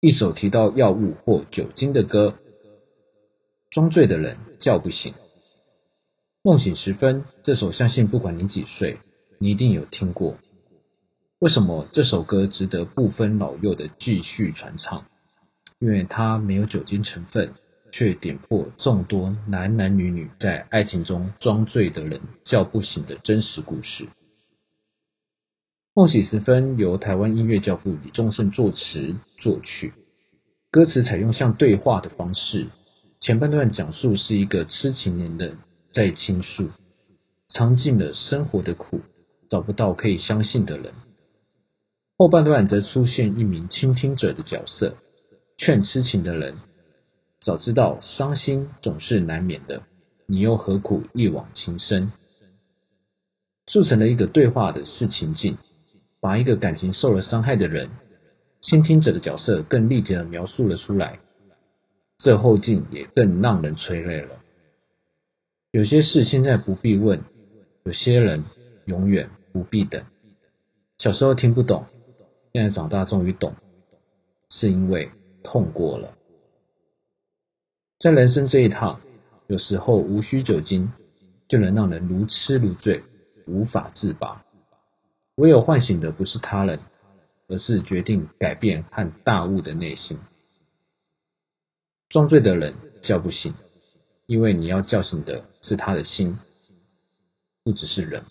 一首提到药物或酒精的歌，装醉的人叫不醒。梦醒时分，这首相信不管你几岁，你一定有听过。为什么这首歌值得不分老幼的继续传唱？因为它没有酒精成分，却点破众多男男女女在爱情中装醉的人叫不醒的真实故事。梦醒时分由台湾音乐教父李宗盛作词作曲，歌词采用像对话的方式，前半段讲述是一个痴情年人在倾诉，尝尽了生活的苦，找不到可以相信的人。后半段则出现一名倾听者的角色，劝痴情的人：早知道伤心总是难免的，你又何苦一往情深？促成了一个对话的事情境，把一个感情受了伤害的人，倾听者的角色更立体的描述了出来。这后劲也更让人催泪了。有些事现在不必问，有些人永远不必等。小时候听不懂。现在长大终于懂，是因为痛过了。在人生这一趟，有时候无需酒精就能让人如痴如醉，无法自拔。唯有唤醒的不是他人，而是决定改变和大悟的内心。装醉的人叫不醒，因为你要叫醒的是他的心，不只是人。